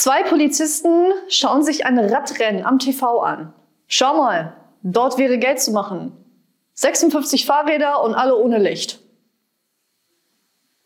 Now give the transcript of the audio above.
Zwei Polizisten schauen sich ein Radrennen am TV an. Schau mal, dort wäre Geld zu machen. 56 Fahrräder und alle ohne Licht.